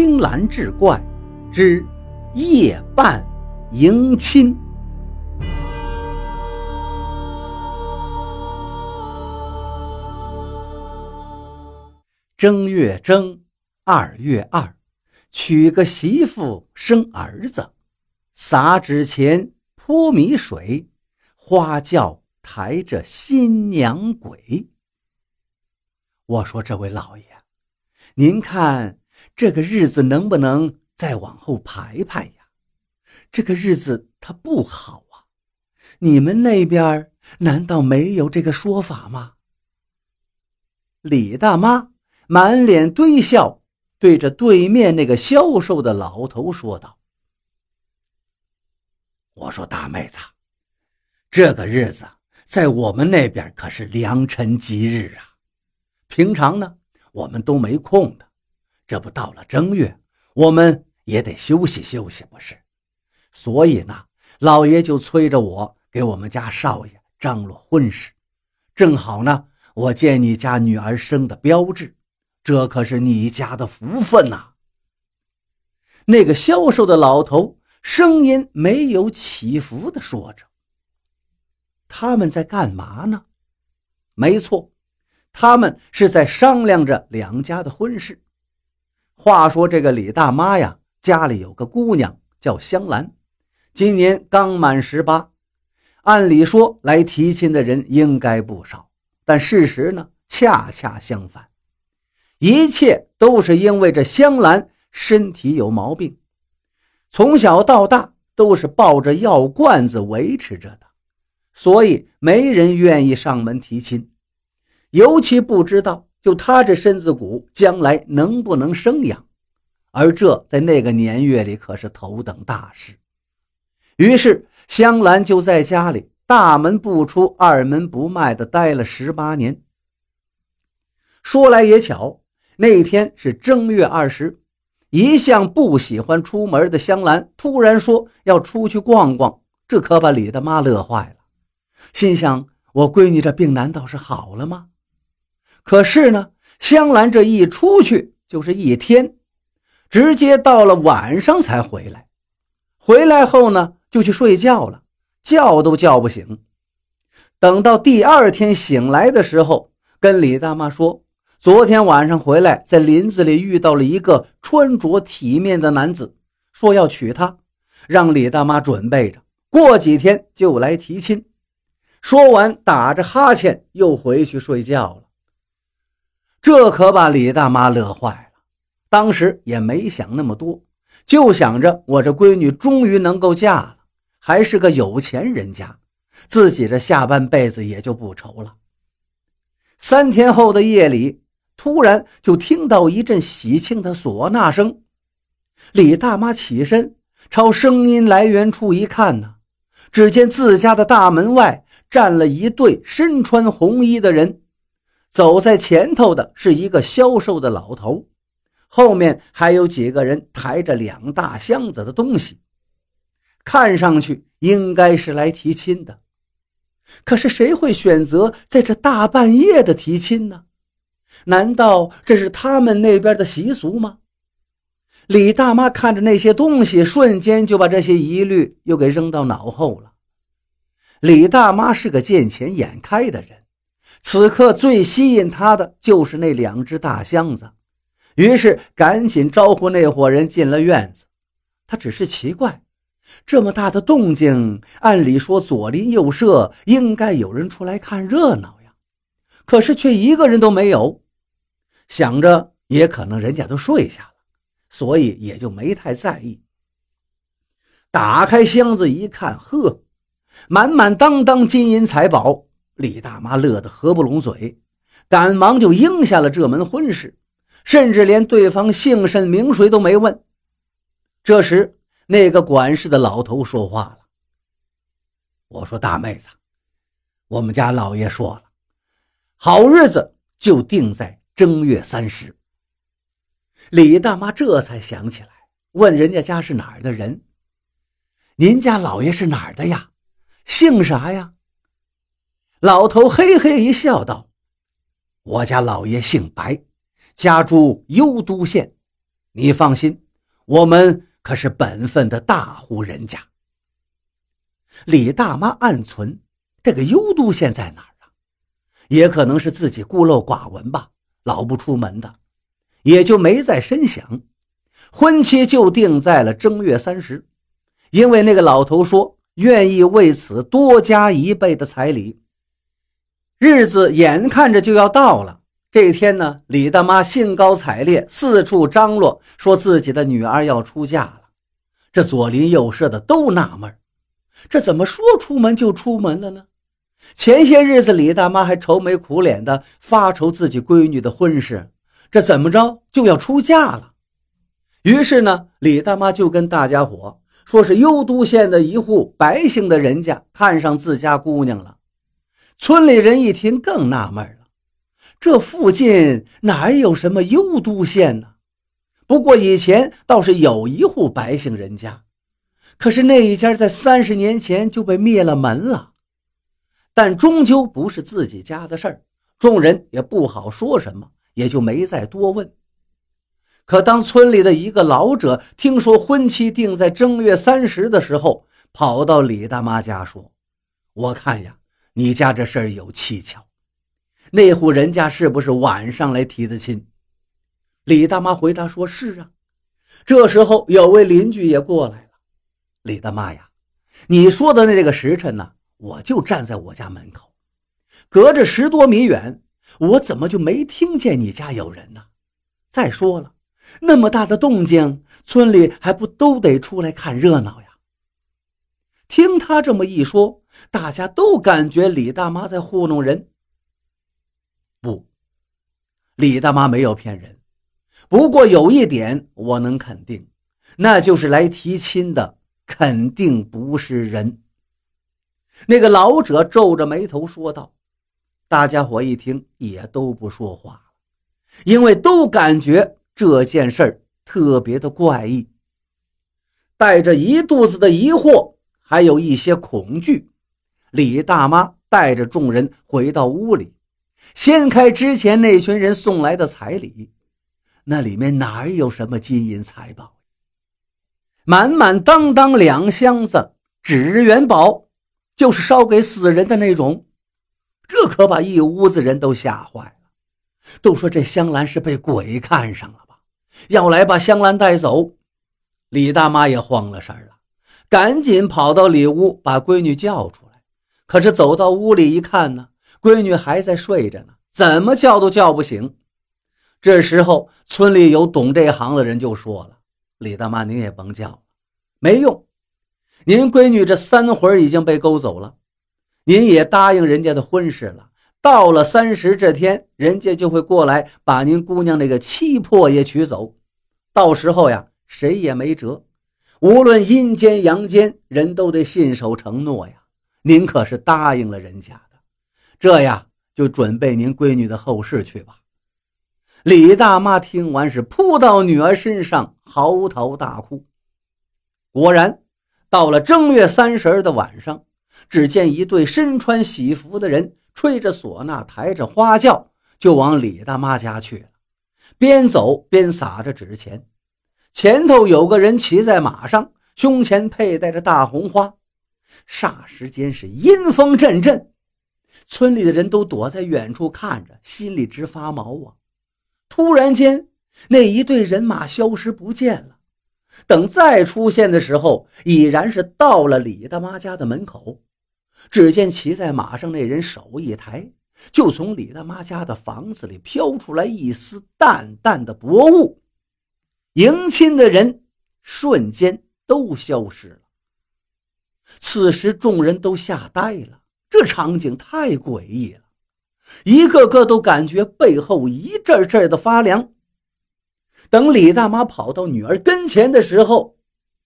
青蓝志怪之夜半迎亲。正月正，二月二，娶个媳妇生儿子，撒纸钱泼米水，花轿抬着新娘鬼。我说：“这位老爷，您看这个日子能不能再往后排排呀？这个日子它不好啊！你们那边难道没有这个说法吗？”李大妈。满脸堆笑，对着对面那个消瘦的老头说道：“我说大妹子，这个日子在我们那边可是良辰吉日啊。平常呢，我们都没空的。这不到了正月，我们也得休息休息，不是？所以呢，老爷就催着我给我们家少爷张罗婚事。正好呢，我见你家女儿生的标致。”这可是你家的福分呐！那个消瘦的老头声音没有起伏的说着：“他们在干嘛呢？”没错，他们是在商量着两家的婚事。话说这个李大妈呀，家里有个姑娘叫香兰，今年刚满十八。按理说来提亲的人应该不少，但事实呢，恰恰相反。一切都是因为这香兰身体有毛病，从小到大都是抱着药罐子维持着的，所以没人愿意上门提亲，尤其不知道就她这身子骨将来能不能生养，而这在那个年月里可是头等大事。于是香兰就在家里大门不出、二门不迈的待了十八年。说来也巧。那天是正月二十，一向不喜欢出门的香兰突然说要出去逛逛，这可把李大妈乐坏了，心想：我闺女这病难道是好了吗？可是呢，香兰这一出去就是一天，直接到了晚上才回来。回来后呢，就去睡觉了，叫都叫不醒。等到第二天醒来的时候，跟李大妈说。昨天晚上回来，在林子里遇到了一个穿着体面的男子，说要娶她，让李大妈准备着，过几天就来提亲。说完，打着哈欠又回去睡觉了。这可把李大妈乐坏了，当时也没想那么多，就想着我这闺女终于能够嫁了，还是个有钱人家，自己这下半辈子也就不愁了。三天后的夜里。突然就听到一阵喜庆的唢呐声，李大妈起身朝声音来源处一看呢，只见自家的大门外站了一对身穿红衣的人，走在前头的是一个消瘦的老头，后面还有几个人抬着两大箱子的东西，看上去应该是来提亲的。可是谁会选择在这大半夜的提亲呢？难道这是他们那边的习俗吗？李大妈看着那些东西，瞬间就把这些疑虑又给扔到脑后了。李大妈是个见钱眼开的人，此刻最吸引他的就是那两只大箱子，于是赶紧招呼那伙人进了院子。他只是奇怪，这么大的动静，按理说左邻右舍应该有人出来看热闹呀，可是却一个人都没有。想着也可能人家都睡下了，所以也就没太在意。打开箱子一看，呵，满满当当金银财宝，李大妈乐得合不拢嘴，赶忙就应下了这门婚事，甚至连对方姓甚名谁都没问。这时，那个管事的老头说话了：“我说大妹子，我们家老爷说了，好日子就定在。”正月三十，李大妈这才想起来，问人家家是哪儿的人。您家老爷是哪儿的呀？姓啥呀？老头嘿嘿一笑，道：“我家老爷姓白，家住幽都县。你放心，我们可是本分的大户人家。李大妈暗存，这个幽都县在哪儿啊？也可能是自己孤陋寡闻吧，老不出门的，也就没再深想。婚期就定在了正月三十，因为那个老头说愿意为此多加一倍的彩礼。日子眼看着就要到了，这一天呢，李大妈兴高采烈，四处张罗，说自己的女儿要出嫁了。这左邻右舍的都纳闷这怎么说出门就出门了呢？前些日子李大妈还愁眉苦脸的发愁自己闺女的婚事，这怎么着就要出嫁了？于是呢，李大妈就跟大家伙说是幽都县的一户白姓的人家看上自家姑娘了。村里人一听更纳闷了，这附近哪有什么幽都县呢？不过以前倒是有一户白姓人家。可是那一家在三十年前就被灭了门了，但终究不是自己家的事儿，众人也不好说什么，也就没再多问。可当村里的一个老者听说婚期定在正月三十的时候，跑到李大妈家说：“我看呀，你家这事儿有蹊跷，那户人家是不是晚上来提的亲？”李大妈回答说：“是啊。”这时候有位邻居也过来了。李大妈呀，你说的那个时辰呢？我就站在我家门口，隔着十多米远，我怎么就没听见你家有人呢？再说了，那么大的动静，村里还不都得出来看热闹呀？听他这么一说，大家都感觉李大妈在糊弄人。不，李大妈没有骗人。不过有一点我能肯定，那就是来提亲的。肯定不是人。那个老者皱着眉头说道：“大家伙一听，也都不说话了，因为都感觉这件事儿特别的怪异，带着一肚子的疑惑，还有一些恐惧。”李大妈带着众人回到屋里，掀开之前那群人送来的彩礼，那里面哪有什么金银财宝？满满当当两箱子纸元宝，就是烧给死人的那种，这可把一屋子人都吓坏了。都说这香兰是被鬼看上了吧，要来把香兰带走。李大妈也慌了神了，赶紧跑到里屋把闺女叫出来。可是走到屋里一看呢，闺女还在睡着呢，怎么叫都叫不醒。这时候村里有懂这行的人就说了。李大妈，您也甭叫了，没用。您闺女这三魂已经被勾走了，您也答应人家的婚事了。到了三十这天，人家就会过来把您姑娘那个七魄也取走。到时候呀，谁也没辙。无论阴间阳间，人都得信守承诺呀。您可是答应了人家的，这呀，就准备您闺女的后事去吧。李大妈听完是扑到女儿身上，嚎啕大哭。果然，到了正月三十的晚上，只见一对身穿喜服的人，吹着唢呐，抬着花轿，就往李大妈家去了。边走边撒着纸钱，前头有个人骑在马上，胸前佩戴着大红花。霎时间是阴风阵阵，村里的人都躲在远处看着，心里直发毛啊。突然间，那一队人马消失不见了。等再出现的时候，已然是到了李大妈家的门口。只见骑在马上那人手一抬，就从李大妈家的房子里飘出来一丝淡淡的薄雾。迎亲的人瞬间都消失了。此时，众人都吓呆了，这场景太诡异了。一个个都感觉背后一阵阵的发凉。等李大妈跑到女儿跟前的时候，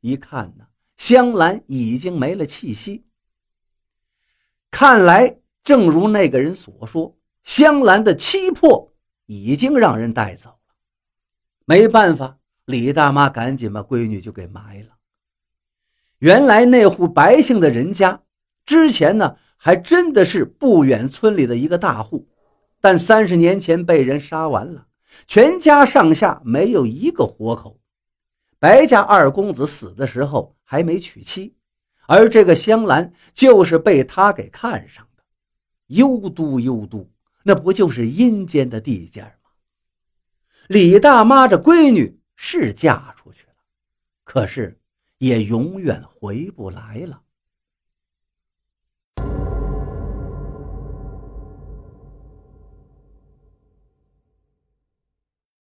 一看呢，香兰已经没了气息。看来，正如那个人所说，香兰的七魄已经让人带走了。没办法，李大妈赶紧把闺女就给埋了。原来那户白姓的人家之前呢。还真的是不远村里的一个大户，但三十年前被人杀完了，全家上下没有一个活口，白家二公子死的时候还没娶妻，而这个香兰就是被他给看上的。幽都幽都，那不就是阴间的地界吗？李大妈这闺女是嫁出去了，可是也永远回不来了。